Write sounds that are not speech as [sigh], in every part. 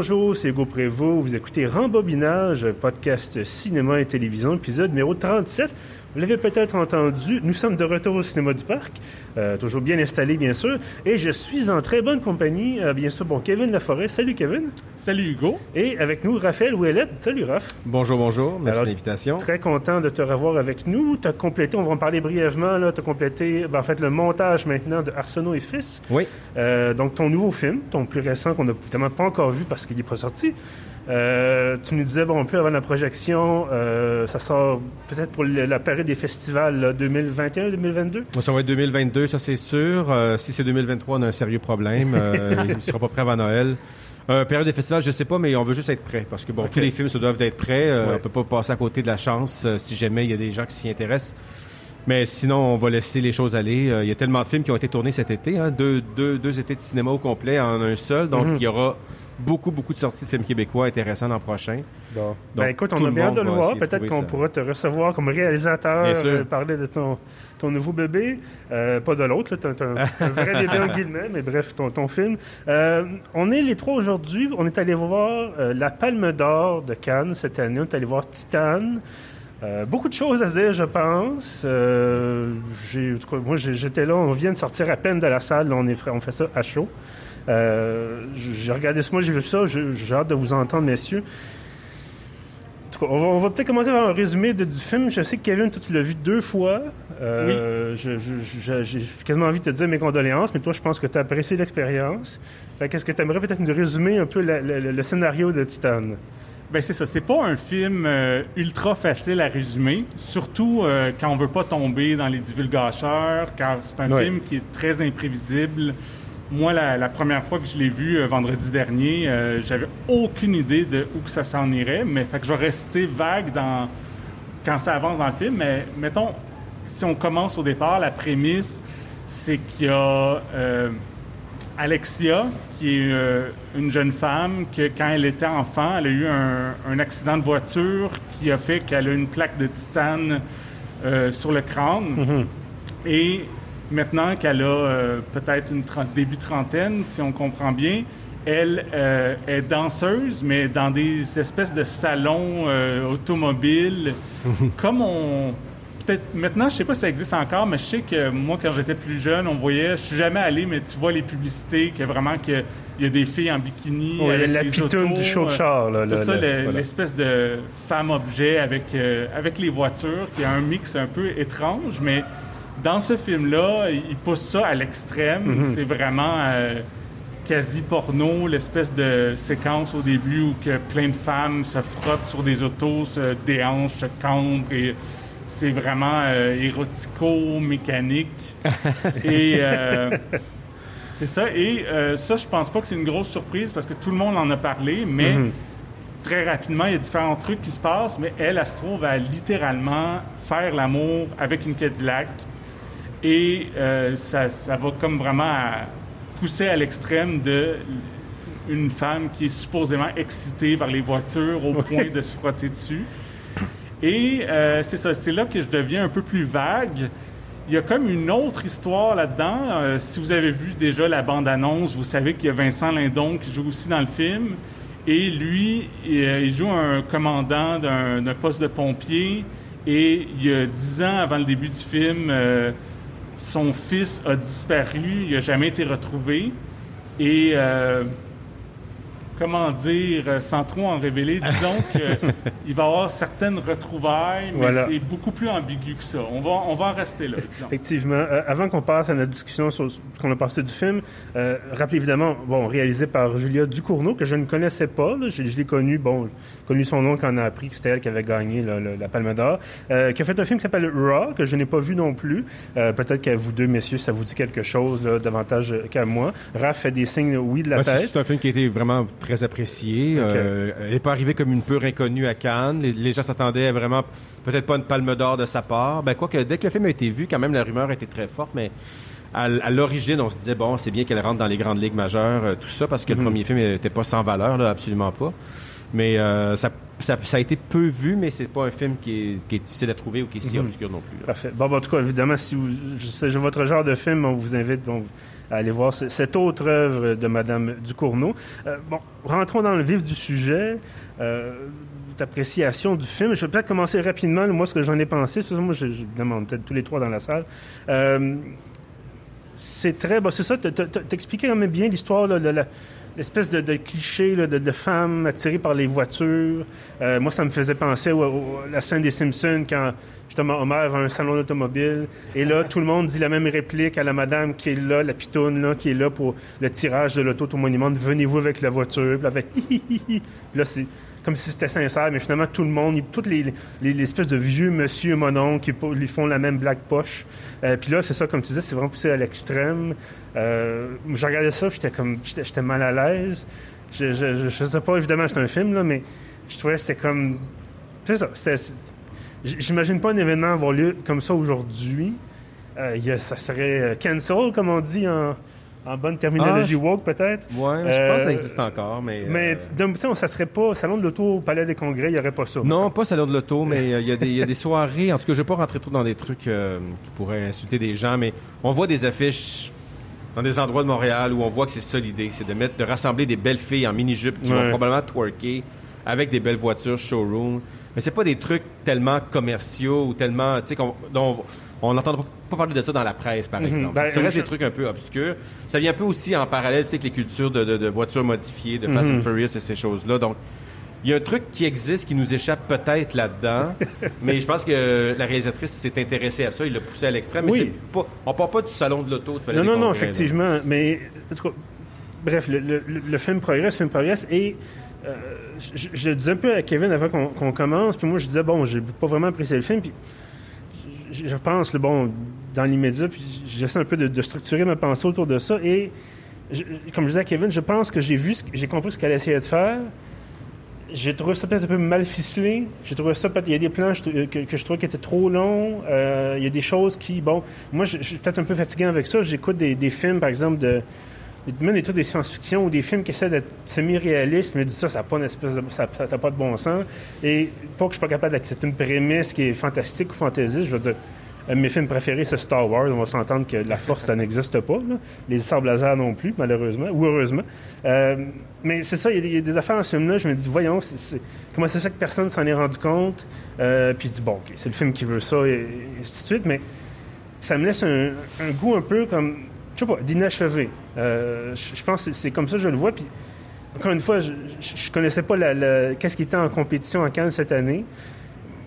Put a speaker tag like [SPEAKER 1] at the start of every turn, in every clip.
[SPEAKER 1] bonjour, c'est Hugo Prévost. Vous écoutez Rembobinage, podcast cinéma et télévision, épisode numéro 37. Vous l'avez peut-être entendu, nous sommes de retour au cinéma du parc, euh, toujours bien installé bien sûr, et je suis en très bonne compagnie, euh, bien sûr, bon, Kevin Laforêt. Salut Kevin.
[SPEAKER 2] Salut Hugo.
[SPEAKER 1] Et avec nous, Raphaël Ouellette. Salut Raph.
[SPEAKER 3] Bonjour, bonjour, merci de l'invitation.
[SPEAKER 1] Très content de te revoir avec nous. Tu as complété, on va en parler brièvement, là, tu as complété, ben, en fait, le montage maintenant de Arsenault et Fils.
[SPEAKER 3] Oui.
[SPEAKER 1] Euh, donc ton nouveau film, ton plus récent qu'on n'a évidemment pas encore vu parce qu'il n'est pas sorti. Euh, tu nous disais, bon, un peu avant la projection, euh, ça sort peut-être pour la période des festivals 2021-2022?
[SPEAKER 3] Ça va être 2022, ça c'est sûr. Euh, si c'est 2023, on a un sérieux problème. [laughs] il ne sera pas prêt avant Noël. période des festivals, je ne sais pas, mais on veut juste être prêt. Parce que, bon, tous les films se doivent être prêts. On ne peut pas passer à côté de la chance si jamais il y a des gens qui s'y intéressent. Mais sinon, on va laisser les choses aller. Il y a tellement de films qui ont été tournés cet été. Hein. deux, deux, deux, étés de cinéma au complet en un seul. Donc, mhm. il y aura beaucoup, beaucoup de sorties de films québécois intéressants l'an prochain.
[SPEAKER 1] Bon. ben écoute, on a bien hâte de le voir. Peut-être qu'on pourra te recevoir comme réalisateur, euh, parler de ton, ton nouveau bébé. Euh, pas de l'autre, tu un, [laughs] un, vrai bébé en guillemets, mais bref, ton, ton film. Euh, on est les trois aujourd'hui. On est allé voir La Palme d'Or de Cannes cette année. On est allé voir Titane. beaucoup de choses à dire, je pense. j'ai, moi, j'étais là. On vient de sortir à peine de la salle. on, est, on fait ça à chaud. Euh, j'ai regardé ce mois, j'ai vu ça, j'ai hâte de vous entendre, messieurs. on va, peut-être commencer par un résumé du film. Je sais que Kevin, toi, tu l'as vu deux fois. Euh, j'ai quasiment envie de te dire mes condoléances, mais toi, je pense que tu as apprécié l'expérience. Qu'est-ce que tu aimerais peut-être nous résumer un peu le scénario de Titan?
[SPEAKER 2] Ben c'est ça. C'est pas un film euh, ultra facile à résumer, surtout quand on veut pas tomber dans les divulgateurs, car c'est un film qui est très imprévisible. Moi, la, première fois que je l'ai vu euh, vendredi dernier, euh, j'avais aucune idée de où que ça s'en irait, mais fait que je vais rester vague dans quand ça avance dans le film. Mais mettons, si on commence au départ, la prémisse, c'est qu'il y a euh, Alexia, qui est une jeune femme, que quand elle était enfant, elle a eu un, accident de voiture qui a fait qu'elle a une plaque de titane sur le crâne. Mm-hmm. Et Maintenant qu'elle a euh, peut-être une début trentaine, si on comprend bien, elle euh, est danseuse, mais dans des espèces de salons euh, automobiles, [laughs] comme on... Peut-être maintenant, je sais pas si ça existe encore, mais je sais que moi, quand j'étais plus jeune, on voyait, je suis jamais allé, mais tu vois les publicités, que vraiment qu'il y a des filles en bikini
[SPEAKER 1] avec la les autos, du show de char, là,
[SPEAKER 2] tout ça, l'espèce de femme-objet avec, avec les voitures, qui est un mix un peu étrange, mais dans ce film-là, il pousse ça à l'extrême. Mhm. C'est vraiment euh, quasi porno, l'espèce de séquence au début où que plein de femmes se frottent sur des autos, se déhanchent, se cambrent et c'est vraiment euh, érotico-mécanique. [laughs] et euh, c'est ça. Et ça, je pense pas que c'est une grosse surprise parce que tout le monde en a parlé, mais mhm. très rapidement, il y a différents trucs qui se passent, mais elle, elle se trouve à littéralement faire l'amour avec une Cadillac et euh, ça, ça, va comme vraiment pousser à l'extrême de une femme qui est supposément excitée par les voitures au point de se frotter dessus. Et euh, c'est ça, c'est là que je deviens un peu plus vague. Il y a comme une autre histoire là-dedans. Euh, si vous avez vu déjà la bande-annonce, vous savez qu'il y a Vincent Lindon qui joue aussi dans le film. Et lui, il, joue un commandant d'un poste de pompier. Et il y a dix ans avant le début du film, son fils a disparu, il n'a jamais été retrouvé. Et euh, comment dire, euh, sans trop en révéler, disons [laughs] qu'il va y avoir certaines retrouvailles, mais c'est beaucoup plus ambigu que ça. On va, on va en rester là, disons.
[SPEAKER 1] Effectivement. Euh, avant qu'on passe à notre discussion sur ce qu'on a passé du film, euh, rappelez évidemment, bon, réalisé par Julia Ducournau, que je ne connaissais pas. je, l'ai connu, bon, connu son nom quand on a appris que c'était elle qui avait gagné la Palme d'Or, euh, qui a fait un film qui s'appelle Raw, que je n'ai pas vu non plus. Peut-être qu'à vous deux, messieurs, ça vous dit quelque chose davantage qu'à moi. Raph fait des signes oui de la tête.
[SPEAKER 3] C'est un film qui a été vraiment très apprécié. Euh, elle n'est pas arrivée comme une pure inconnue à Cannes. Les, gens s'attendaient à vraiment peut-être pas une palme d'or de sa part. Ben, quoique, dès que le film a été vu, quand même, la rumeur était très forte, mais à, l'origine, on se disait, bon, c'est bien qu'elle rentre dans les grandes ligues majeures, euh, tout ça, parce que le mhm. premier film n'était pas sans valeur, là, absolument pas. Mais euh, ça, ça, a été peu vu, mais c'est pas un film qui est, difficile à trouver ou qui est si mhm. obscur non plus.
[SPEAKER 1] Parfait. Bon, en tout cas, évidemment, si vous, c'est votre genre de film, on vous invite, à aller voir cette autre œuvre de Madame Ducournau. Euh, bon, rentrons dans le vif du sujet. Euh, appréciation du film. Je vais peut-être commencer rapidement, moi, ce que j'en ai pensé. Moi, je, demande peut-être tous les trois dans la salle. Euh, c'est très... Bon, c'est ça, t'expliquais quand même bien l'histoire de la l'espèce de, cliché de, de, femmes attirées par les voitures. Euh, moi, ça me faisait penser à la scène des Simpsons quand justement Homer va à un salon d'automobile et là, tout le monde dit la même réplique à la madame qui est là, la pitoune là, qui est là pour le tirage de l'auto au monument. Venez-vous avec la voiture? Puis là, avec [laughs] là, c'est comme si c'était sincère, mais finalement, tout le monde, toutes les, les, espèces de vieux monsieur monon qui lui font la même blague poche. Euh, puis là, c'est ça, comme tu disais, c'est vraiment poussé à l'extrême. Euh, je regardais ça, j'étais comme, j'étais mal à l'aise. Je, je, sais pas, évidemment, c'est un film, là, mais je trouvais que c'était comme... C'est ça. J'imagine pas un événement avoir lieu comme ça aujourd'hui. Euh, ça serait euh, cancel, comme on dit en, en bonne terminologie ah, woke, peut-être?
[SPEAKER 3] Oui, je pense que ça euh, existe encore, mais...
[SPEAKER 1] Mais euh... ça serait pas... Salon de l'auto au Palais des Congrès, il n'y aurait pas ça.
[SPEAKER 3] Non, pas Salon de l'auto, mais euh, il y, y, a des soirées... En tout cas, je ne vais pas rentrer trop dans des trucs euh, qui pourraient insulter des gens, mais on voit des affiches dans des endroits de Montréal où on voit que c'est ça l'idée, c'est de mettre, de rassembler des belles filles en mini-jupe qui vont probablement twerker avec des belles voitures showroom. Mais c'est pas des trucs tellement commerciaux ou tellement, tu sais, dont on n'entend pas parler de ça dans la presse, par mhm. exemple. Ben, c'est vrai, des trucs un peu obscurs. Ça vient un peu aussi en parallèle, tu sais, avec les cultures de, voitures modifiées, de Fast and mhm. Furious et ces choses-là. Donc, il y a un truc qui existe qui nous échappe peut-être là-dedans, [laughs] mais je pense que la réalisatrice s'est intéressée à ça, il l'a poussé à l'extrême. Oui. Pas, on part pas du salon de l'auto.
[SPEAKER 1] Non, non, non, effectivement. Mais, bref, le, film progresse, le film progresse, et euh, je, disais un peu à Kevin avant qu'on commence, puis moi je disais, bon, j'ai pas vraiment apprécié le film, puis je pense, le bon, dans l'immédiat, puis j'essaie un peu de, structurer ma pensée autour de ça. Et comme je disais à Kevin, je pense que j'ai vu, j'ai compris ce qu'elle essayait de faire. J'ai trouvé ça peut-être un peu mal ficelé. J'ai trouvé ça peut-être. Il y a des plans que, je trouvais qui étaient trop longs. Euh, il y a des choses qui, bon, moi, je, suis peut-être un peu fatigué avec ça. J'écoute des, des films, par exemple, de même des trucs de science-fiction ou des films qui essaient d'être semi-réalistes, me disent ça, ça n'a pas de, bon sens. Et pas que je suis pas capable d'accepter une prémisse qui est fantastique ou fantaisiste, je veux dire, de mes films préférés, c'est Star Wars. On va s'entendre que la force, ça n'existe pas. Les sables laser non plus, malheureusement, ou heureusement. Euh, mais c'est ça, il y, a des affaires dans ce film-là. Je me dis, voyons, comment c'est ça que personne s'en est rendu compte? Euh, puis dis, bon, OK, c'est le film qui veut ça, et, ainsi de suite. Mais ça me laisse un goût un peu comme je sais pas, d'inachevé. Euh, je pense que c'est comme ça que je le vois. Puis, encore une fois, je, ne connaissais pas la, qu'est-ce qui était en compétition à Cannes cette année.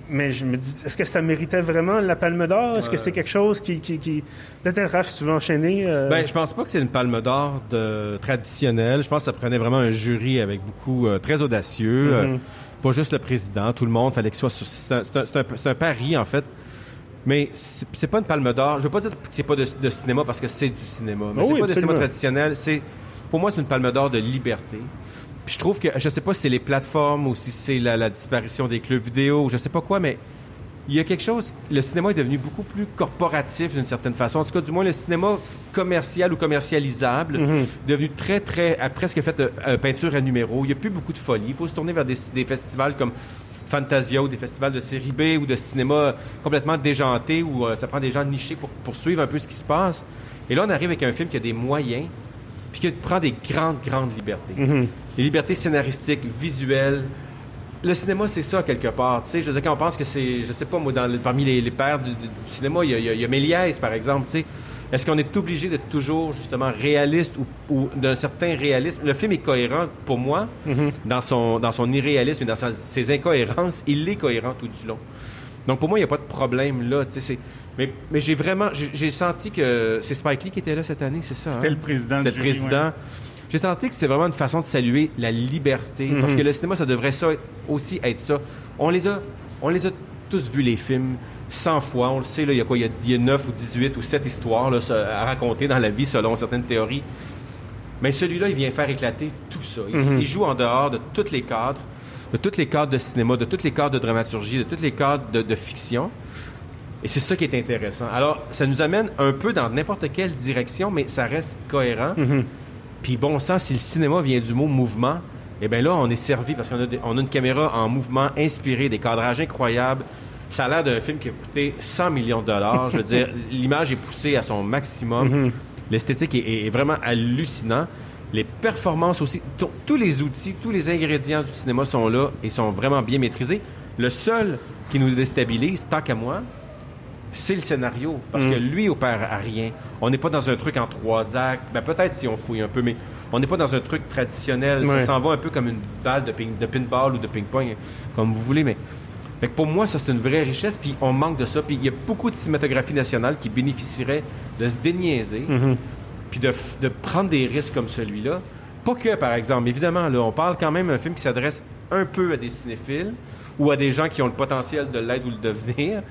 [SPEAKER 1] Mais je me dis, est-ce que ça méritait vraiment la Palme d'Or? Est-ce que c'est quelque chose qui... qui, Peut-être, Raph, tu veux enchaîner?
[SPEAKER 3] Euh... Ben, je pense pas que c'est une Palme d'Or de... traditionnelle. Je pense que ça prenait vraiment un jury avec beaucoup... Euh, très audacieux. Mm-hmm. Euh, pas juste le président, tout le monde. Fallait que soit... C'est un, un, pari, en fait. Mais c'est pas une palme d'or. Je veux pas dire que c'est pas de, cinéma parce que c'est du cinéma. Mais c'est pas de cinéma traditionnel. C'est, pour moi, c'est une palme d'or de liberté. Puis je trouve que, je sais pas si c'est les plateformes ou si c'est la, disparition des clubs vidéo ou je sais pas quoi, mais il y a quelque chose. Le cinéma est devenu beaucoup plus corporatif d'une certaine façon. En tout cas, du moins, le cinéma commercial ou commercialisable, mm-hmm. devenu très, très, presque fait de euh, peinture à numéro. Il n'y a plus beaucoup de folie. Il faut se tourner vers des, des festivals comme Fantasia ou des festivals de série B ou de cinéma complètement déjanté où euh, ça prend des gens nichés pour, poursuivre un peu ce qui se passe. Et là, on arrive avec un film qui a des moyens puis qui prend des grandes, grandes libertés. Mm-hmm. Les libertés scénaristiques, visuelles. Le cinéma, c'est ça, quelque part. Tu sais, je veux dire, quand on pense que c'est, je sais pas, moi, dans, parmi les, pères du, cinéma, il y, a, il y a Méliès, par exemple, tu sais est-ce qu'on est obligé d'être toujours justement réaliste ou, d'un certain réalisme? Le film est cohérent pour moi mm-hmm. dans son dans son irréalisme et dans ses incohérences. Il est cohérent tout du long. Donc pour moi, il n'y a pas de problème là. Mais, mais j'ai vraiment j'ai senti que c'est Spike Lee qui était là cette année, c'est ça
[SPEAKER 2] C'était hein? le président.
[SPEAKER 3] C'était le président. J'ai senti que c'était vraiment une façon de saluer la liberté, parce que le cinéma, ça devrait ça aussi être ça. On les a, on les a tous vus les films. 100 fois. On le sait, là, il y a quoi? Il y a 9 ou 18 ou 7 histoires là, à raconter dans la vie selon certaines théories. Mais celui-là, il vient faire éclater tout ça. Il, mhm. joue en dehors de tous les cadres, de tous les cadres de cinéma, de tous les cadres de dramaturgie, de tous les cadres de, fiction. Et c'est ça qui est intéressant. Alors, ça nous amène un peu dans n'importe quelle direction, mais ça reste cohérent. Mhm. Puis bon sang, si le cinéma vient du mot mouvement, eh bien là, on est servi parce qu'on a, a, une caméra en mouvement inspirée, des cadrages incroyables, ça a l'air d'un film qui a coûté 100 millions de dollars. Je veux dire, [laughs] l'image est poussée à son maximum. Mhm. L'esthétique est, vraiment hallucinant. Les performances aussi, tous les outils, tous les ingrédients du cinéma sont là et sont vraiment bien maîtrisés. Le seul qui nous déstabilise, tant qu'à moi, c'est le scénario. Parce que mm. lui opère à rien. On n'est pas dans un truc en trois actes. Ben, peut-être si on fouille un peu, mais on n'est pas dans un truc traditionnel. Ça s'en va un peu comme une balle de, ping, de pinball ou de ping-pong, comme vous voulez. Mais pour moi, ça, c'est une vraie richesse. Puis on manque de ça. Puis il y a beaucoup de cinématographie nationale qui bénéficierait de se déniaiser. Mm-hmm. Puis de, de, prendre des risques comme celui-là. Pas que, par exemple. Évidemment, là, on parle quand même d'un film qui s'adresse un peu à des cinéphiles ou à des gens qui ont le potentiel de l'être ou le devenir.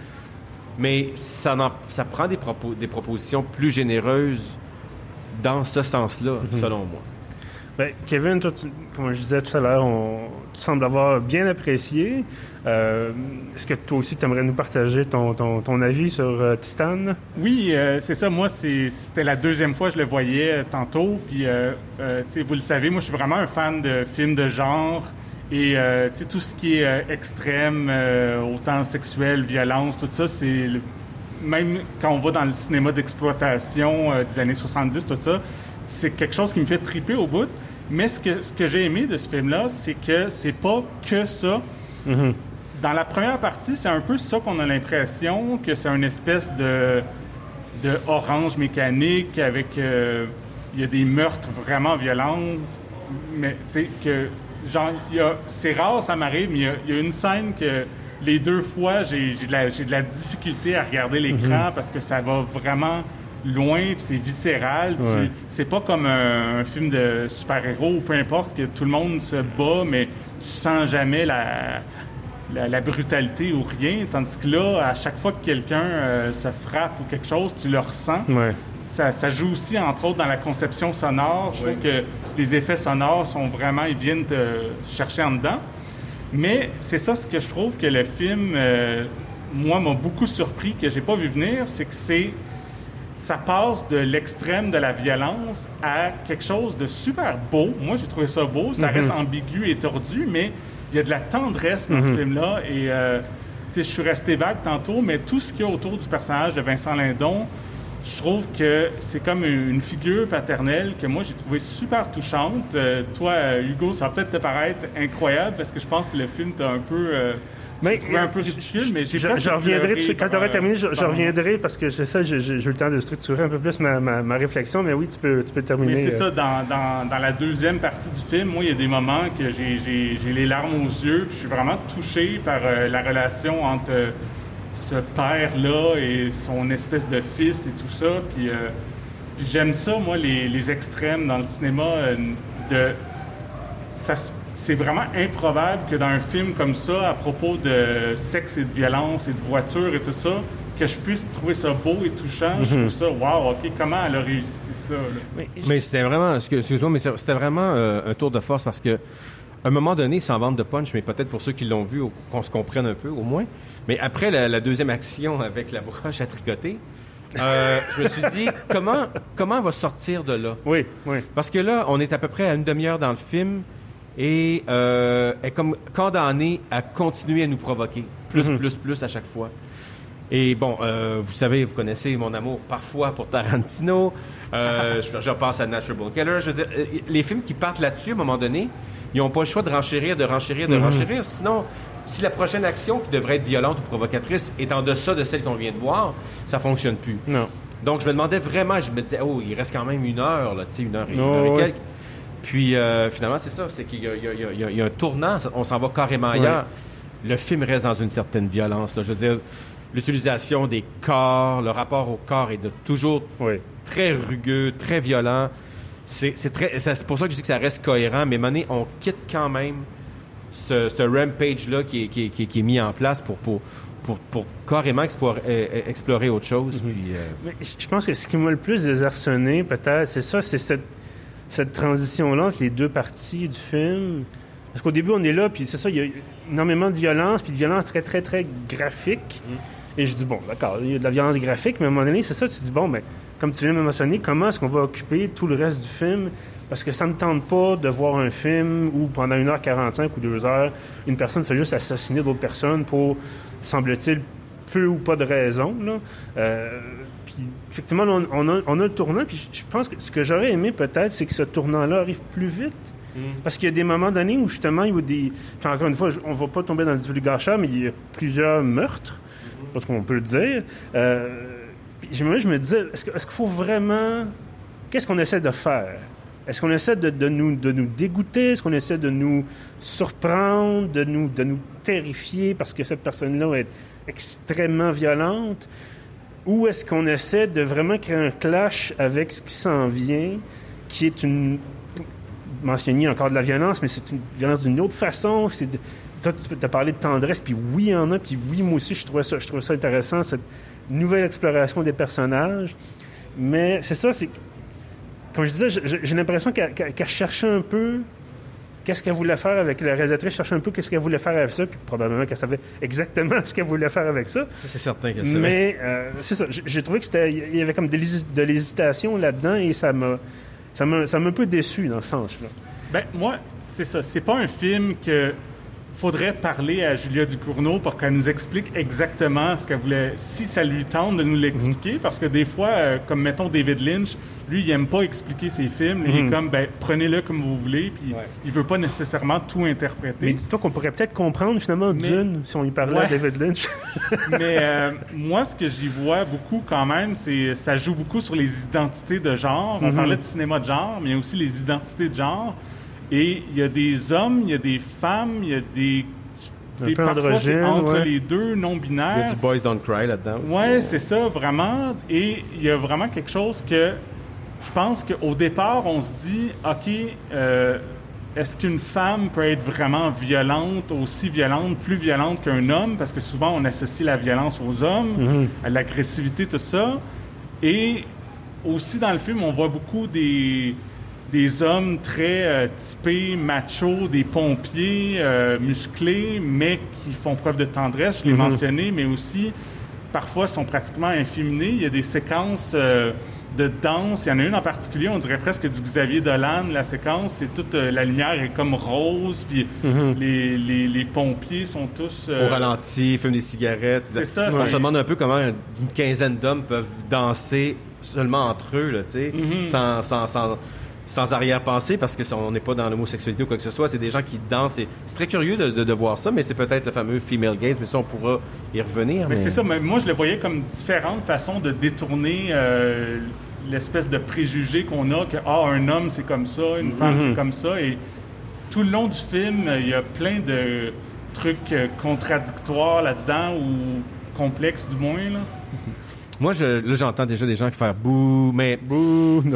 [SPEAKER 3] Mais ça, ça prend des, propos, des propositions plus généreuses dans ce sens-là, mhm. selon moi.
[SPEAKER 1] Ben, Kevin, comme je disais tout à l'heure, tu sembles avoir bien apprécié. Euh, est-ce que toi aussi, tu aimerais nous partager ton, ton, avis sur euh, Titan?
[SPEAKER 2] Oui, euh, c'est ça. Moi, c'était la deuxième fois que je le voyais tantôt. Puis, vous le savez, moi, je suis vraiment un fan de films de genre. Et tout ce qui est extrême, autant sexuel, violence, tout ça, c'est même quand on va dans le cinéma d'exploitation des années 70, tout ça, c'est quelque chose qui me fait triper au bout. Mais ce que, ce que j'ai aimé de ce film-là, c'est que c'est pas que ça. Mm-hmm. Dans la première partie, c'est un peu ça qu'on a l'impression que c'est une espèce de, de orange mécanique avec il y a des meurtres vraiment violents, mais tu sais que genre, c'est rare, ça m'arrive, mais il y, a, une scène que les deux fois, j'ai de, la difficulté à regarder l'écran mhm. parce que ça va vraiment loin, puis c'est viscéral. C'est pas comme un, film de super-héros ou peu importe que tout le monde se bat, mais tu sens jamais la, la, brutalité ou rien. Tandis que là, à chaque fois que quelqu'un euh, se frappe ou quelque chose, tu le ressens ça, joue aussi, entre autres, dans la conception sonore. Je trouve que les effets sonores sont vraiment, ils viennent te chercher en dedans. Mais c'est ça ce que je trouve que le film, euh, moi, m'a beaucoup surpris, que j'ai pas vu venir, c'est que c'est ça passe de l'extrême de la violence à quelque chose de super beau. Moi, j'ai trouvé ça beau. Ça mm-hmm. reste ambigu et tordu, mais il y a de la tendresse dans ce mm-hmm. film-là. Et euh, je suis resté vague tantôt, mais tout ce qu'il y a autour du personnage de Vincent Lindon, je trouve que c'est comme une figure paternelle que moi j'ai trouvé super touchante. Euh, toi, Hugo, ça va peut-être te paraître incroyable parce que je pense que le film t'a un peu euh, mais, un peu ridicule, mais j'ai
[SPEAKER 1] je, je reviendrai quand tu auras terminé, je, reviendrai parce que c'est ça, j'ai eu le temps de structurer un peu plus ma, ma, réflexion, mais oui, tu peux, tu peux terminer.
[SPEAKER 2] Mais c'est ça, euh. dans, dans, dans, la deuxième partie du film, moi, il y a des moments que j'ai les larmes aux yeux, puis je suis vraiment touché par la relation entre ce père-là et son espèce de fils et tout ça. Puis, euh, j'aime ça, moi, les, extrêmes dans le cinéma. Euh, de, c'est vraiment improbable que dans un film comme ça, à propos de sexe et de violence et de voiture et tout ça, que je puisse trouver ça beau et touchant. Je trouve mhm. ça, wow, OK, comment elle a réussi ça?
[SPEAKER 3] Mais, c'était vraiment, excuse-moi, mais c'était vraiment euh, un tour de force parce que à un moment donné, sans vendre de punch, mais peut-être pour ceux qui l'ont vu, qu'on se comprenne un peu au moins. Mais après la, deuxième action avec la broche à tricoter, euh, je me suis dit, comment, comment on va sortir de là?
[SPEAKER 1] Oui, oui.
[SPEAKER 3] Parce que là, on est à peu près à une demi-heure dans le film et euh, est comme condamné à continuer à nous provoquer, plus, mhm. plus, plus à chaque fois. Et bon, euh, vous savez, vous connaissez mon amour parfois pour Tarantino. Euh, [laughs] je, je, pense à Natural Killer. Je veux dire, les films qui partent là-dessus, à un moment donné, ils n'ont pas le choix de renchérir, de renchérir, de mhm. renchérir. Sinon, si la prochaine action qui devrait être violente ou provocatrice est en deçà de celle qu'on vient de voir, ça fonctionne plus.
[SPEAKER 1] Non.
[SPEAKER 3] Donc, je me demandais vraiment, je me disais, oh, il reste quand même une heure, là, tu sais, une heure et, une quelques. Puis, euh, finalement, c'est ça, c'est qu'il y, a un tournant, on s'en va carrément ailleurs. Le film reste dans une certaine violence. Je veux dire, l'utilisation des corps, le rapport au corps est de toujours très rugueux, très violent. C'est pour ça que je dis que ça reste cohérent, mais Mané, on quitte quand même ce, rampage-là qui est, mis en place pour, pour, carrément explorer, euh, euh, explorer autre chose. Mhm.
[SPEAKER 1] Euh, je pense que ce qui m'a le plus désarçonné, peut-être, c'est ça, c'est cette, cette transition-là entre les deux parties du film? Parce qu'au début, on est là, puis c'est ça, il y a énormément de violence, puis de violence très, très, très graphique. Mhm. Et je dis, bon, d'accord, il y a de la violence graphique, mais à un moment donné, c'est ça, tu dis, bon, mais comme tu viens de me mentionner, comment est-ce qu'on va occuper tout le reste du film? Parce que ça ne me tente pas de voir un film où pendant 1h45 ou 2 heures, une personne fait juste assassiner d'autres personnes pour, semble-t-il, peu ou pas de raison. Là. Euh, puis, effectivement, on, a, on, a, le tournant. Puis je pense que ce que j'aurais aimé peut-être, c'est que ce tournant-là arrive plus vite. Mm. Parce qu'il y a des moments donnés où justement, il y a des. encore une fois, on ne va pas tomber dans le divulgacheur, mais il y a plusieurs meurtres, mm-hmm. parce qu'on peut le dire. Euh, je me disais, est-ce qu'il faut vraiment. Qu'est-ce qu'on essaie de faire? Est-ce qu'on essaie de, nous, de nous dégoûter? Est-ce qu'on essaie de nous surprendre, de nous, de nous terrifier parce que cette personne-là est extrêmement violente? Ou est-ce qu'on essaie de vraiment créer un clash avec ce qui s'en vient, qui est une... mentionné encore de la violence, mais c'est une violence d'une autre façon. Toi, tu as parlé de tendresse, puis oui, il y en a, puis oui, moi aussi, je trouvais ça, intéressant, cette nouvelle exploration des personnages. Mais c'est ça, c'est comme je disais, j'ai l'impression qu'elle cherchait un peu qu'est-ce qu'elle voulait faire avec la réalisatrice, cherchait un peu qu'est-ce qu'elle voulait faire avec ça, puis probablement qu'elle savait exactement [laughs] ce qu'elle voulait faire avec ça.
[SPEAKER 3] Ça, c'est certain
[SPEAKER 1] qu'elle savait. Mais euh, c'est ça, j'ai trouvé que c'était, il y avait comme de l'hésitation là-dedans et ça m'a, ça m'a, ça m'a un peu déçu dans ce sens-là.
[SPEAKER 2] Ben moi, c'est ça, c'est pas un film que faudrait parler à Julia Ducournau pour qu'elle nous explique exactement ce qu'elle voulait, si ça lui tente de nous l'expliquer, parce que des fois, euh, comme mettons David Lynch, lui, il aime pas expliquer ses films, il est mhm. comme, ben, prenez-le comme vous voulez, puis il veut pas nécessairement tout interpréter.
[SPEAKER 1] Mais dis-toi qu'on pourrait peut-être comprendre finalement Dune si on lui parlait à David Lynch. [laughs]
[SPEAKER 2] Mais euh, moi, ce que j'y vois beaucoup quand même, c'est ça joue beaucoup sur les identités de genre. On mhm. parlait de cinéma de genre, mais il y a aussi les identités de genre. Et il y a des hommes, il y a des femmes, il y a des
[SPEAKER 1] des, parfois,
[SPEAKER 2] entre les deux non-binaires.
[SPEAKER 3] Il y a du Boys Don't Cry là-dedans.
[SPEAKER 2] Oui, c'est ça, vraiment. Et il y a vraiment quelque chose que je pense qu'au départ, on se dit, OK, euh, est-ce qu'une femme peut être vraiment violente, aussi violente, plus violente qu'un homme? Parce que souvent, on associe la violence aux hommes, mm-hmm. à l'agressivité, tout ça. Et aussi, dans le film, on voit beaucoup des des hommes très euh, typés, machos, des pompiers euh, musclés, mais qui font preuve de tendresse, je l'ai mhm. mentionné, mais aussi parfois sont pratiquement inféminés. Il y a des séquences euh, de danse. Il y en a une en particulier, on dirait presque du Xavier Dolan. La séquence, c'est toute la lumière est comme rose, puis mhm. les, les, les, pompiers sont tous
[SPEAKER 3] au ralenti, fument des cigarettes.
[SPEAKER 2] C'est ça.
[SPEAKER 3] On se demande un peu comment une quinzaine d'hommes peuvent danser seulement entre eux, là, tu sais, mhm. sans, sans, sans sans arrière-pensée parce que on n'est pas dans l'homosexualité ou quoi que ce soit. C'est des gens qui dansent. C'est très curieux de, voir ça, mais c'est peut-être le fameux female gaze, mais ça, on pourra y revenir.
[SPEAKER 2] Mais, c'est ça. Mais moi, je le voyais comme différentes façons de détourner euh, l'espèce de préjugé qu'on a que ah, un homme, c'est comme ça, une femme, c'est comme ça. Et tout le long du film, il y a plein de trucs euh, contradictoires là-dedans ou complexes, du moins. Là. [laughs]
[SPEAKER 3] Moi, je, là, j'entends déjà des gens qui font bouh, mais bouh. [laughs]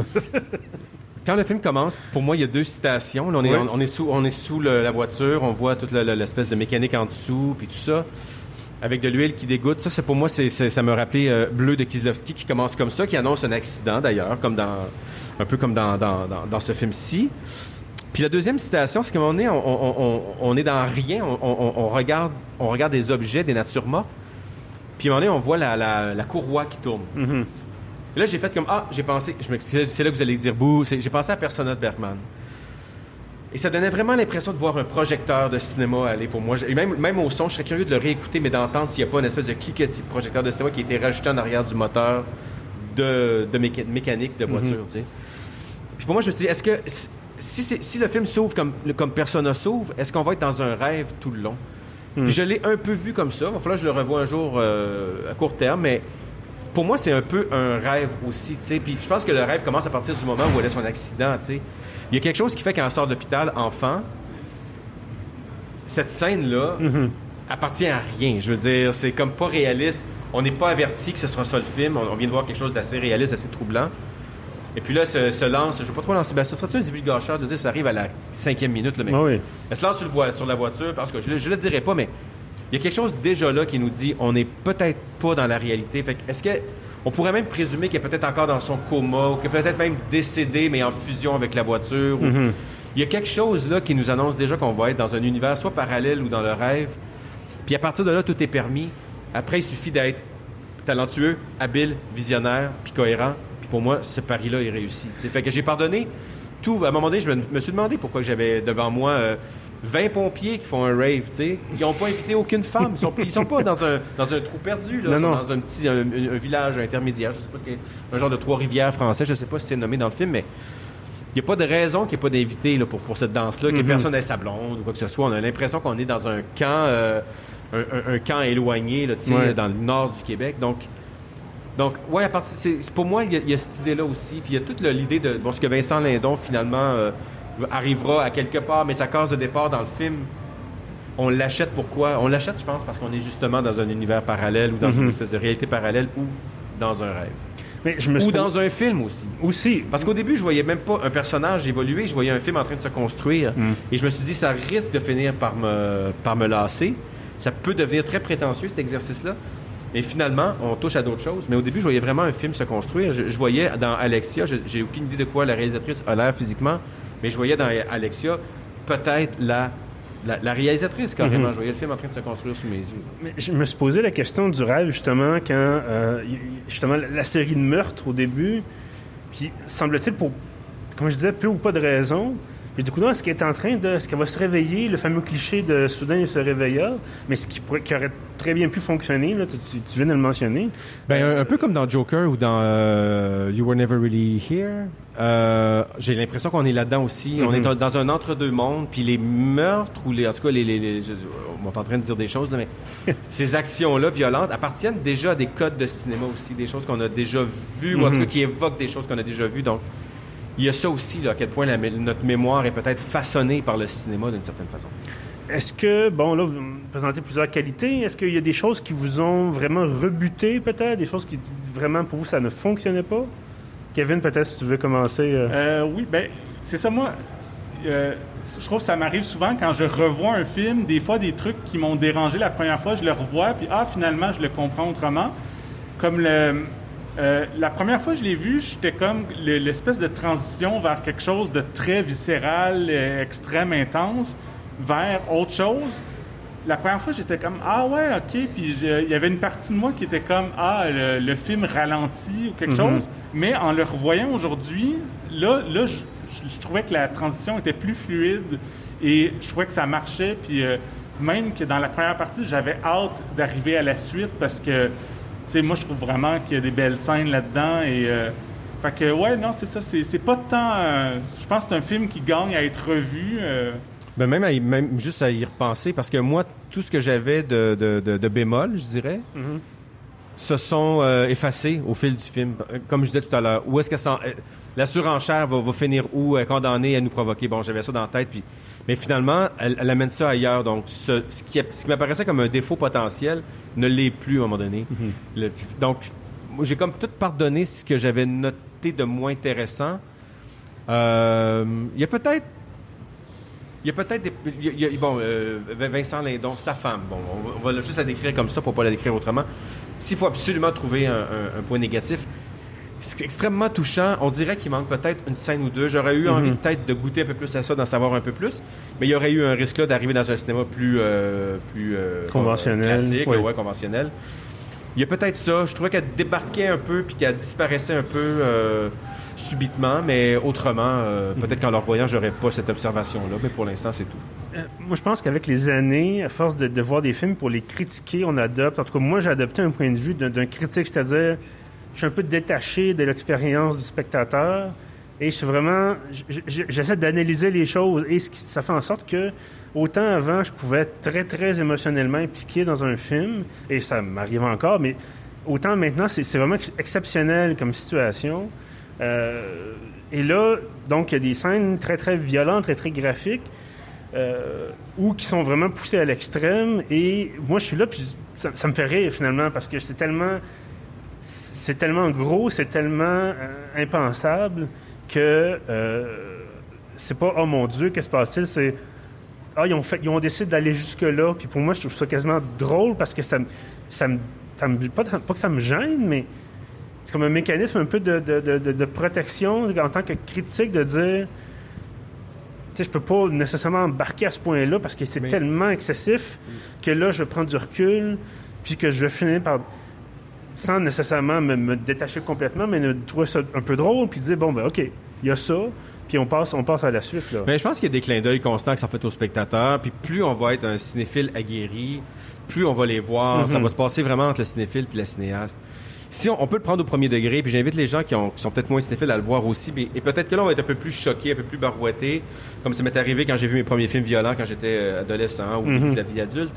[SPEAKER 3] quand le film commence, pour moi, il y a deux citations. on, est, on, est sous, on est sous la voiture, on voit toute l'espèce de mécanique en dessous, puis tout ça, avec de l'huile qui dégoûte. Ça, c'est pour moi, c'est, ça me rappelait euh, Bleu de Kieslowski qui commence comme ça, qui annonce un accident d'ailleurs, comme dans un peu comme dans, dans, dans, ce film-ci. Puis la deuxième citation, c'est qu'à un moment donné, on, on, est dans rien, on, regarde, on regarde des objets, des natures mortes. Puis à un moment donné, on voit la, la, courroie qui tourne. Mm-hmm. Et là, j'ai fait comme Ah, j'ai pensé, je c'est là que vous allez dire bouh, j'ai pensé à Persona de Bergman. Et ça donnait vraiment l'impression de voir un projecteur de cinéma aller pour moi. Et même, même au son, je serais curieux de le réécouter, mais d'entendre s'il n'y a pas une espèce de cliquetis de projecteur de cinéma qui a été rajouté en arrière du moteur de, de mécanique de voiture, mhm. tu sais. Puis pour moi, je me suis dit, est-ce que si, si, le film s'ouvre comme, comme Persona s'ouvre, est-ce qu'on va être dans un rêve tout le long? Puis mhm. je l'ai un peu vu comme ça. Il va falloir que je le revoie un jour euh, à court terme, mais pour moi, c'est un peu un rêve aussi, tu sais. Puis je pense que le rêve commence à partir du moment où elle a son accident, tu sais. Il y a quelque chose qui fait qu'elle sort d'hôpital, enfant, cette scène-là mm-hmm. appartient à rien. Je veux dire, c'est comme pas réaliste. On n'est pas averti que ce sera ça le film. On, vient de voir quelque chose d'assez réaliste, assez troublant. Et puis là, se, se lance, je ne veux pas trop lancer, ben, ça serait-tu un divulgateur de dire ça arrive à la cinquième minute, le mec.
[SPEAKER 1] Ah oui.
[SPEAKER 2] Elle se lance sur, sur la voiture, parce que je ne le dirai pas, mais il y a quelque chose déjà là qui nous dit on n'est peut-être pas dans la réalité. Fait est-ce que on pourrait même présumer qu'il est peut-être encore dans son coma ou qu'il est peut-être même décédé mais en fusion avec la voiture. Mm-hmm. Il y a quelque chose là qui nous annonce déjà qu'on va être dans un univers soit parallèle ou dans le rêve. Puis à partir de là, tout est permis. Après, il suffit d'être talentueux, habile, visionnaire, puis cohérent. Puis pour moi, ce pari-là est réussi. Fait que j'ai pardonné tout. À un moment donné, je me, suis demandé pourquoi j'avais devant moi. Euh,
[SPEAKER 3] 20 pompiers qui font un rave, tu sais. Ils n'ont pas invité aucune femme. Ils sont, ils sont pas dans un, dans un trou perdu, là. ils sont dans un petit un, village intermédiaire. Je sais pas, un genre de Trois-Rivières français. Je sais pas si c'est nommé dans le film, mais il n'y a pas de raison qu'il n'y ait pas d'invité pour, pour cette danse-là, que mm-hmm. personne n'ait sa blonde ou quoi que ce soit. On a l'impression qu'on est dans un camp, euh, un, camp éloigné, là, dans le nord du Québec. Donc, donc, ouais, à pour moi, il y, a, cette idée-là aussi. Puis il y a toute l'idée de bon, ce que Vincent Lindon, finalement, euh, arrivera à quelque part, mais sa case de départ dans le film, on l'achète pourquoi? On l'achète, je pense, parce qu'on est justement dans un univers parallèle ou dans une mhm. espèce de réalité parallèle ou dans un rêve. Mais je me ou dans un film aussi.
[SPEAKER 1] Aussi.
[SPEAKER 3] Parce qu'au début, je voyais même pas un personnage évoluer, je voyais un film en train de se construire. Mhm. Et je me suis dit, ça risque de finir par me, par me lasser. Ça peut devenir très prétentieux, cet exercice-là. Mais finalement, on touche à d'autres choses. Mais au début, je voyais vraiment un film se construire. Je, je voyais dans Alexia, j'ai aucune idée de quoi la réalisatrice a l'air physiquement, mais je voyais dans Alexia peut-être la, la, réalisatrice, carrément. Mhm. Je voyais le film en train de se construire sous mes yeux.
[SPEAKER 1] Mais je me suis posé la question du rêve, justement, quand, euh, justement, la, série de meurtres au début, puis semble-t-il, pour, comme je disais, peu ou pas de raison, puis du coup, est-ce qu'elle est en train de. Est-ce qu'elle va se réveiller, le fameux cliché de soudain il se réveilla, mais ce qui, pourrait, qui aurait très bien pu fonctionner, là, tu, viens de le mentionner.
[SPEAKER 3] Ben, un, peu comme dans Joker ou dans euh, You Were Never Really Here. Euh, j'ai l'impression qu'on est là-dedans aussi. On est mm-hmm. dans, un entre-deux mondes, puis les meurtres, ou les, en tout cas, les, les, on est en train de dire des choses, mais [laughs] ces actions-là violentes appartiennent déjà à des codes de cinéma aussi, des choses qu'on a déjà vues, ou en tout cas qui évoquent des choses qu'on a déjà vues. Donc, il y a ça aussi, là, à quel point notre mémoire est peut-être façonnée par le cinéma d'une certaine façon.
[SPEAKER 1] Est-ce que, bon, là, vous présentez plusieurs qualités. Est-ce qu'il y a des choses qui vous ont vraiment rebuté, peut-être? Des choses qui, vraiment, pour vous, ça ne fonctionnait pas? Kevin, peut-être, si tu veux commencer.
[SPEAKER 2] Euh... euh oui, ben c'est ça, moi. Euh, je trouve que ça m'arrive souvent quand je revois un film, des fois des trucs qui m'ont dérangé la première fois, je le revois, puis ah, finalement, je le comprends autrement. Comme le, euh, la première fois que je l'ai vu, j'étais comme l'espèce de transition vers quelque chose de très viscéral, euh, extrême, intense, vers autre chose. La première fois, j'étais comme ah ouais, ok. Puis il y avait une partie de moi qui était comme ah le, film ralentit ou quelque mhm. chose. Mais en le revoyant aujourd'hui, là, là, je, trouvais que la transition était plus fluide et je trouvais que ça marchait. Puis euh, même que dans la première partie, j'avais hâte d'arriver à la suite parce que sais, moi, je trouve vraiment qu'il y a des belles scènes là-dedans. Et, euh, fait que, ouais, non, c'est ça. C'est pas tant. Euh, je pense que c'est un film qui gagne à être revu. Euh.
[SPEAKER 3] Ben même, même juste à y repenser, parce que moi, tout ce que j'avais de, de, de, bémol, je dirais, mm-hmm. se sont effacés au fil du film. Comme je disais tout à l'heure, où est-ce que ça, la surenchère va, va finir où, condamnée à nous provoquer? Bon, j'avais ça dans la tête, puis mais finalement, elle, amène ça ailleurs. Donc, ce, ce qui, ce qui m'apparaissait comme un défaut potentiel ne l'est plus à un moment donné. Mhm. donc, j'ai comme tout pardonné ce que j'avais noté de moins intéressant. Euh, il y a peut-être il y a peut-être des. bon, euh, Vincent Lindon, sa femme, bon, on va, juste la décrire comme ça pour pas la décrire autrement. S'il faut absolument trouver un point négatif, c'est extrêmement touchant. On dirait qu'il manque peut-être une scène ou deux. J'aurais eu envie mhm. peut-être de goûter un peu plus à ça, d'en savoir un peu plus. Mais il y aurait eu un risque là d'arriver dans un cinéma plus, euh, plus
[SPEAKER 1] euh, conventionnel,
[SPEAKER 3] classique, ouais. conventionnel. Il y a peut-être ça. Je trouvais qu'elle débarquait un peu puis qu'elle disparaissait un peu euh, subitement, mais autrement, mhm. peut-être qu'en leur voyant, j'aurais pas cette observation-là. Mais pour l'instant, c'est tout.
[SPEAKER 1] moi, je pense qu'avec les années, à force de, de, voir des films pour les critiquer, on adopte. En tout cas, moi, j'ai adopté un point de vue d'un critique, c'est-à-dire je suis un peu détaché de l'expérience du spectateur et je suis vraiment, j'essaie d'analyser les choses et ça fait en sorte que autant avant je pouvais être très très émotionnellement impliqué dans un film et ça m'arrive encore, mais autant maintenant c'est vraiment exceptionnel comme situation. Euh, et là, donc il y a des scènes très très violentes, très très graphiques. Euh, ou qui sont vraiment poussées à l'extrême. Et moi, je suis là, puis ça, ça, me fait rire finalement, parce que c'est tellement c'est tellement gros, c'est tellement euh, impensable que euh, c'est pas oh mon Dieu, qu'est-ce qui se passe-t-il? C'est ah ils ont fait, ils ont décidé d'aller jusque là. Puis pour moi, je trouve ça quasiment drôle parce que ça, ça me, ça me pas, pas, que ça me gêne, mais c'est comme un mécanisme un peu de, de, de, de protection en tant que critique de dire tu sais, je peux pas nécessairement embarquer à ce point-là parce que c'est tellement excessif que là, je prends du recul, puis que je vais finir par sans nécessairement me, détacher complètement, mais de trouver ça un peu drôle, puis dire, bon, ben OK, il y a ça, puis on passe, on passe à la suite. Là.
[SPEAKER 3] Mais je pense qu'il y a des clins d'œil constants qui sont faits aux spectateurs, puis plus on va être un cinéphile aguerri, plus on va les voir. Ça mhm. va se passer vraiment entre le cinéphile puis la cinéaste. Si on, peut le prendre au premier degré, puis j'invite les gens qui, sont peut-être moins cinéphiles à le voir aussi, mais, et peut-être que là, on va être un peu plus choqué, un peu plus barouetté, comme ça m'est arrivé quand j'ai vu mes premiers films violents quand j'étais euh, adolescent ou mm de la vie adulte.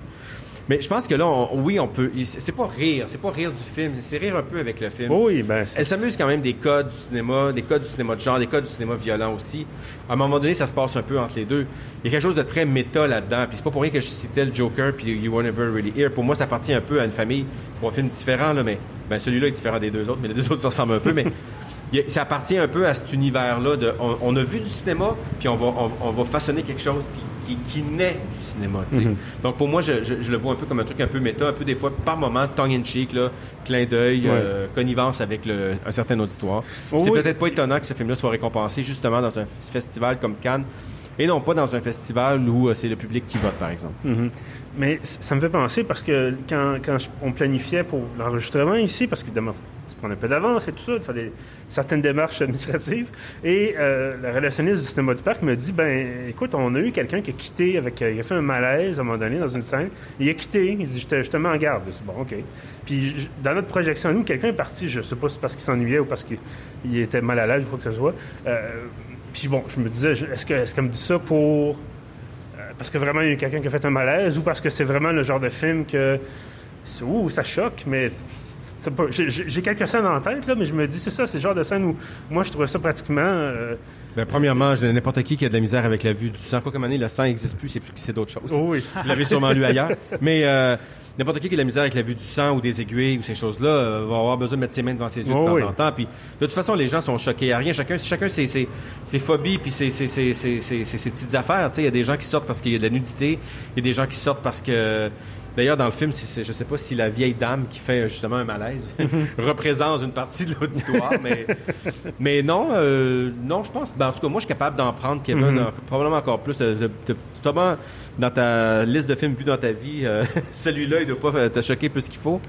[SPEAKER 3] Mais je pense que là, oui, on peut. C'est pas rire, c'est pas rire du film, c'est rire un peu avec le film.
[SPEAKER 1] Oui, ben.
[SPEAKER 3] Elle s'amuse quand même des codes du cinéma, des codes du cinéma de genre, des codes du cinéma violent aussi. À un moment donné, ça se passe un peu entre les deux. Il y a quelque chose de très méta là-dedans. Puis c'est pas pour rien que je citais le Joker puis You Were Never Really Here. Pour moi, ça appartient un peu à une famille pour un film différent, là, mais ben, celui-là est différent des deux autres, mais les [laughs] deux autres se ressemblent un peu. Mais ça appartient un peu à cet univers-là. De, on, a vu du cinéma, puis on va, on, va façonner quelque chose qui, qui, naît du cinéma. Mm-hmm. Donc pour moi, je, le vois un peu comme un truc un peu méta, un peu des fois par moment, tongue-in-cheek, clin d'œil, euh, connivence avec le, un certain auditoire. c'est peut-être pas étonnant que ce film-là soit récompensé justement dans un festival comme Cannes et non pas dans un festival où euh, c'est le public qui vote, par exemple.
[SPEAKER 1] Mm-hmm. Mais ça me fait penser parce que quand, on planifiait pour l'enregistrement ici, parce qu'évidemment, tu prends un peu d'avance et tout ça, fais des, certaines démarches administratives, et euh, la relationniste du cinéma du parc me dit, ben écoute, on a eu quelqu'un qui a quitté, avec, euh, il a fait un malaise à un moment donné dans une scène, il a quitté, il dit, je te, mets en garde. Je dis, bon, OK. Puis dans notre projection, nous, quelqu'un est parti, je sais pas si c'est parce qu'il s'ennuyait ou parce qu'il était mal à l'aise, je crois que ce soit. Euh, puis bon, je me disais, est-ce qu'elle est me dit ça pour parce que vraiment il y a quelqu'un qui a fait un malaise ou parce que c'est vraiment le genre de film que ouh, ça choque, mais j'ai quelques scènes en tête, là, mais je me dis, c'est ça, c'est le genre de scène où moi je trouve ça pratiquement. Euh,
[SPEAKER 3] ben, premièrement, je n'importe qui qui a de la misère avec la vue du sang. Quoi comme année, le sang n'existe plus, c'est plus c'est d'autres choses.
[SPEAKER 1] Oh oui.
[SPEAKER 3] Vous l'avez sûrement lu ailleurs. [laughs] Mais euh, n'importe qui qui a de la misère avec la vue du sang ou des aiguilles ou ces choses-là euh, va avoir besoin de mettre ses mains devant ses yeux de oh temps en temps. Puis de toute façon, les gens sont choqués à rien. Chacun, chacun ses, ses, ses phobies puis ses, ses, ses, ses petites affaires. Il y a des gens qui sortent parce qu'il y a de la nudité. Il y a des gens qui sortent parce que D'ailleurs, dans le film, je je sais pas si la vieille dame qui fait justement un malaise [laughs] représente une partie de l'auditoire, mais, mais non, euh, non, je pense. Ben, en tout cas, moi, je suis capable d'en prendre, Kevin, mm probablement encore plus. De, dans ta liste de films vus dans ta vie, euh, [laughs] celui-là, il ne doit pas te choquer plus qu'il faut.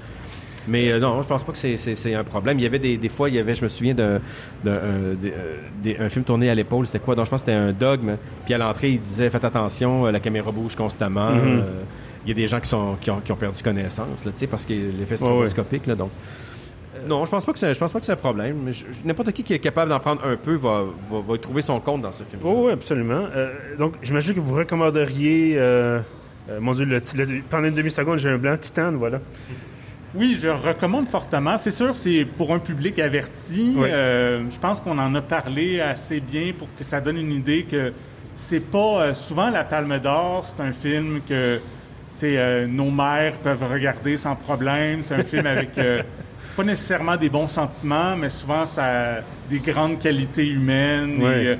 [SPEAKER 3] Mais euh, non, je pense pas que c'est un problème. Il y avait des, des, fois, il y avait, je me souviens d'un un film tourné à l'épaule, c'était quoi? Donc, je pense que c'était un dogme. Puis à l'entrée, il disait Faites attention, la caméra bouge constamment. Mm-hmm il y a des gens qui, sont, qui, ont, qui ont perdu connaissance, là, parce que l'effet stroboscopique. Là, donc, euh, non, je pense pas que c'est, je pense pas que c'est un problème. Mais n'importe qui qui est capable d'en prendre un peu va, va, va trouver son compte dans ce film.
[SPEAKER 1] Oh, oui, absolument. Euh, donc, j'imagine que vous recommanderiez, euh, mon Dieu, le, pendant une demi-seconde, j'ai un blanc titane, voilà.
[SPEAKER 2] Oui, je recommande fortement. C'est sûr, c'est pour un public averti. je pense qu'on en a parlé assez bien pour que ça donne une idée que c'est pas souvent la Palme d'Or. C'est un film que euh, nos mères peuvent regarder sans problème. C'est un film avec euh, [laughs] pas nécessairement des bons sentiments, mais souvent ça a des grandes qualités humaines, euh,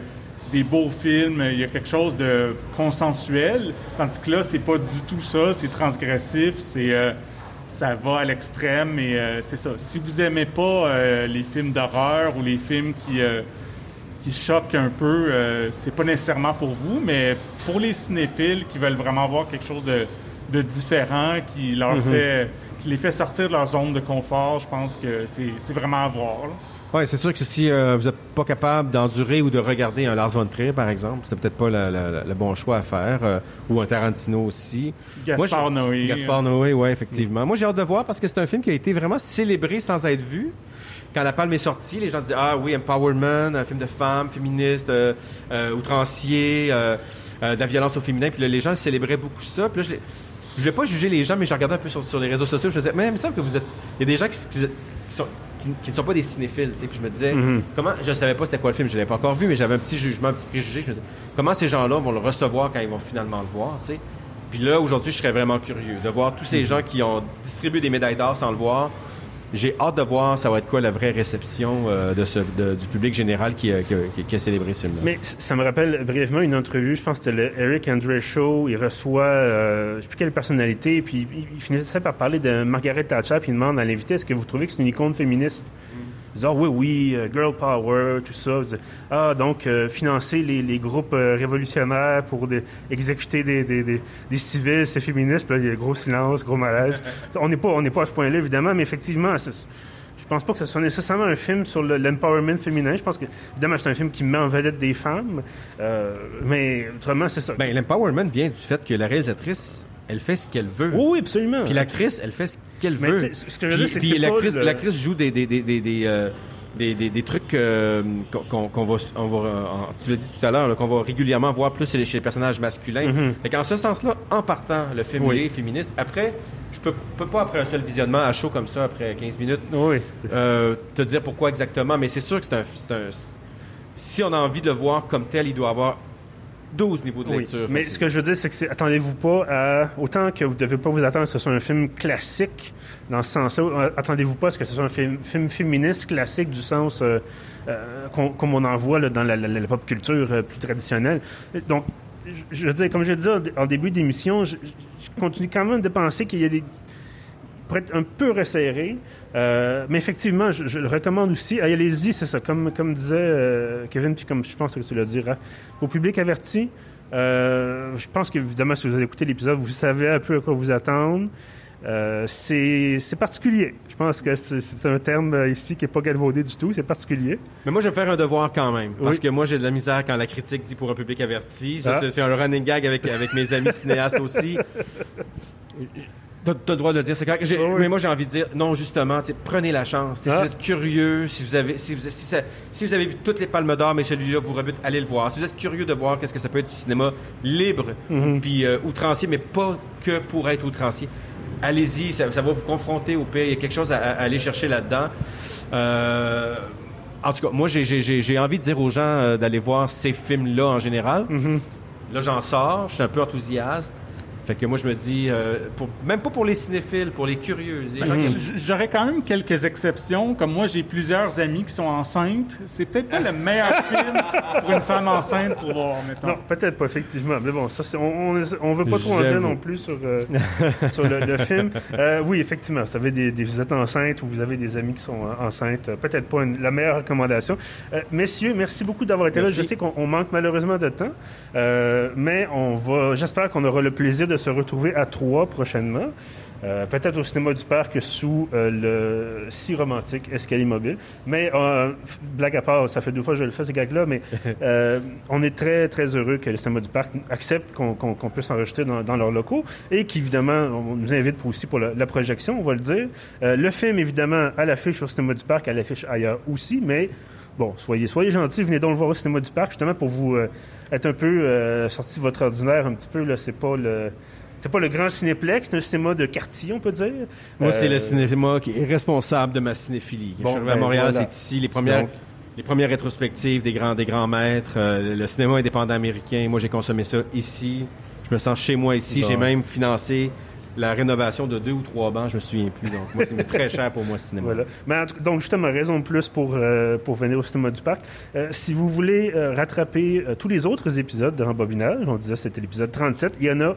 [SPEAKER 2] des beaux films. Il y a quelque chose de consensuel, tandis que là, c'est pas du tout ça. C'est transgressif, c'est ça va à l'extrême et c'est ça. Si vous aimez pas les films d'horreur ou les films qui qui choquent un peu, c'est pas nécessairement pour vous, mais pour les cinéphiles qui veulent vraiment voir quelque chose de de différents qui leur mhm. fait qui les fait sortir de leur zone de confort, je pense que c'est vraiment à voir.
[SPEAKER 3] Oui, c'est sûr que si euh, vous n'êtes pas capable d'endurer ou de regarder un Lars von Trier, par exemple, c'est peut-être pas le bon choix à faire, euh, ou un Tarantino aussi.
[SPEAKER 2] Gaspard Noé.
[SPEAKER 3] Gaspard Noé, oui, effectivement. Moi, j'ai hâte de voir parce que c'est un film qui a été vraiment célébré sans être vu. Quand la palme est sortie, les gens disaient ah oui, Empowerment, un film de femme, féministe, euh, outrancier, de la violence au féminin. Puis les gens célébraient beaucoup ça. Puis là, je je vais pas juger les gens, mais je regardais un peu sur, les réseaux sociaux. Je me disais, mais il me semble que vous êtes. Il y a des gens qui, qui, ne sont pas des cinéphiles. Puis je me disais, mm-hmm. comment. Je ne savais pas c'était quoi le film, je ne l'avais pas encore vu, mais j'avais un petit jugement, un petit préjugé. Je me disais, comment ces gens-là vont le recevoir quand ils vont finalement le voir, tu sais? Puis là, aujourd'hui, je serais vraiment curieux de voir tous ces mm-hmm. gens qui ont distribué des médailles d'or sans le voir, j'ai hâte de voir ça va être quoi la vraie réception euh, de ce, du public général qui, qui, a célébré ce film-là.
[SPEAKER 1] Mais ça me rappelle brièvement une entrevue, je pense que c'était le Eric Andre Show. Il reçoit, euh, je sais plus quelle personnalité, puis il, finissait par parler de Margaret Thatcher, puis il demande à l'invité est-ce que vous trouvez que c'est une icône féministe? Disent oui, oui, euh, girl power, tout ça. ah, donc, euh, financer les, les groupes euh, révolutionnaires pour exécuter des, des, des, civils, c'est féministe. Là, il y a gros silence, gros malaise. on n'est pas, pas à ce point-là, évidemment, mais effectivement, je pense pas que ce soit nécessairement un film sur l'empowerment féminin. Je pense que, évidemment, c'est un film qui met en vedette des femmes. Mais autrement, c'est ça.
[SPEAKER 3] Ben, l'empowerment vient du fait que la réalisatrice elle fait ce qu'elle veut.
[SPEAKER 1] Oui, absolument.
[SPEAKER 3] Puis l'actrice, elle fait ce qu'elle veut. Ce que je veux puis, puis l'actrice, joue des, des, des, des, euh, des, des, des, trucs euh, qu'on va, on va tu l'as dit tout à l'heure, qu'on va régulièrement voir plus chez les, personnages masculins. Mm Et en ce sens-là, en partant, le film est féministe. Après, je peux, peux pas, après un seul visionnement à chaud comme ça, après 15 minutes,
[SPEAKER 1] oui.
[SPEAKER 3] euh, te dire pourquoi exactement, mais c'est sûr que c'est un, un, Si on a envie de le voir comme tel, il doit avoir 12 niveaux de lecture.
[SPEAKER 1] mais ce que je veux dire, c'est que attendez-vous pas à. Autant que vous ne devez pas vous attendre à ce que ce soit un film classique, dans ce sens-là, euh, attendez-vous pas à ce que ce soit un film, film féministe classique du sens euh, euh, comme on en voit là, dans la, pop culture plus traditionnelle. Donc, je veux dire, comme je disais en début d'émission, je, continue quand même de penser qu'il y a des être un peu resserré. mais effectivement, je, le recommande aussi. Allez-y, c'est ça. Comme, comme disait Kevin, puis comme je pense que tu le diras, au public averti, euh, je pense qu'évidemment, si vous avez écouté l'épisode, vous savez un peu à quoi vous attendre. Euh, c'est particulier. Je pense que c'est un terme euh, ici qui n'est pas galvaudé du tout. C'est particulier.
[SPEAKER 3] Mais moi, je vais faire un devoir quand même. Parce que moi, j'ai de la misère quand la critique dit pour un public averti. Ah. C'est un running gag avec, avec mes amis cinéastes aussi. [laughs] T'as le droit de le dire, c'est correct. Mais moi, j'ai envie de dire, non, justement, prenez la chance. Si ah. vous êtes curieux, si vous avez, si vous, si, vous avez vu toutes les palmes d'or, mais celui-là vous rebute, allez le voir. Si vous êtes curieux de voir qu'est-ce que ça peut être du cinéma libre, mm-hmm. puis euh, outrancier, mais pas que pour être outrancier, allez-y, ça, va vous confronter au pire. Il y a quelque chose à, aller chercher là-dedans. Euh, en tout cas, moi, j'ai envie de dire aux gens euh, d'aller voir ces films-là en général. Mm-hmm. Là, j'en sors, je suis un peu enthousiaste. Fait que moi, je me dis, euh, pour, même pas pour les cinéphiles, pour les curieux.
[SPEAKER 2] Ben, j'aurais quand même quelques exceptions. Comme moi, j'ai plusieurs amis qui sont enceintes. C'est peut-être pas le meilleur [laughs] film pour une femme enceinte pour voir, mettons.
[SPEAKER 1] Non, peut-être pas, effectivement. Mais bon, ça, on, on, veut pas trop en dire non plus sur, euh, [laughs] sur le, film. Euh, oui, effectivement, vous, avez des, vous êtes enceinte ou vous avez des amis qui sont enceintes. Peut-être pas la meilleure recommandation. messieurs, merci beaucoup d'avoir été là. Je sais qu'on manque malheureusement de temps, mais on va. J'espère qu'on aura le plaisir de se retrouver à Troyes prochainement. Euh, peut-être au cinéma du parc sous euh, le si romantique escalier mobile. Mais euh, blague à part, ça fait deux fois que je le fais, ces gags-là, mais [laughs] on est très, très heureux que le cinéma du parc accepte qu'on puisse enregistrer dans, dans, leurs locaux et qu'évidemment, on nous invite pour aussi pour la, projection, on va le dire. le film, évidemment, à l'affiche au cinéma du parc, à l'affiche ailleurs aussi, mais bon, soyez, soyez gentils, venez donc le voir au cinéma du parc, justement pour vous être un peu sorti de votre ordinaire un petit peu. Là, c'est pas le c'est pas le grand cinéplex, c'est un cinéma de quartier, on peut dire.
[SPEAKER 3] Moi, c'est le euh, cinéma qui est responsable de ma cinéphilie. je suis arrivé à ben, Montréal, c'est ici les premières. Les premières rétrospectives des grands, des grands maîtres, euh, le cinéma indépendant américain, moi j'ai consommé ça ici. Je me sens chez moi ici. J'ai même financé la rénovation de deux ou trois bancs, je me souviens plus. Donc, moi, c'est très cher pour moi, ce cinéma.
[SPEAKER 1] Voilà. Mais donc, justement, raison de plus pour, euh, pour venir au cinéma du parc. si vous voulez rattraper tous les autres épisodes de Rembobinage, on disait c'était l'épisode 37, il y en a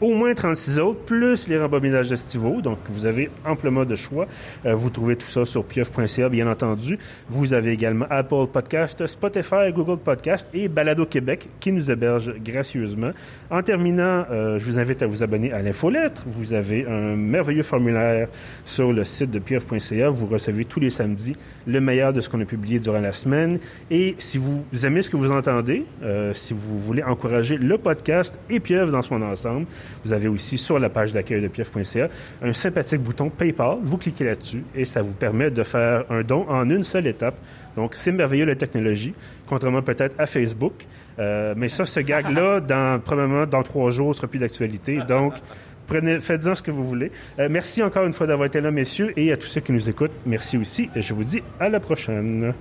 [SPEAKER 1] au moins 36 autres, plus les rembobinages estivaux. Donc, vous avez amplement de choix. Euh, vous trouvez tout ça sur pieuf.ca, bien entendu. Vous avez également Apple Podcast, Spotify, Google Podcast et Balado Québec qui nous héberge gracieusement. En terminant, euh, je vous invite à vous abonner à l'infolettre. Vous avez un merveilleux formulaire sur le site de pieuf.ca. Vous recevez tous les samedis le meilleur de ce qu'on a publié durant la semaine. Et si vous aimez ce que vous entendez, euh, si vous voulez encourager le podcast et Pieuf dans son ensemble, vous avez aussi sur la page d'accueil de pief.ca un sympathique bouton PayPal. Vous cliquez là-dessus et ça vous permet de faire un don en une seule étape. Donc, c'est merveilleux la technologie, contrairement peut-être à Facebook. Euh, mais ça, ce gag-là, [laughs] dans, probablement dans trois jours, sera plus d'actualité. Donc, prenez, faites-en ce que vous voulez. Euh, merci encore une fois d'avoir été là, messieurs, et à tous ceux qui nous écoutent, merci aussi. Et je vous dis à la prochaine.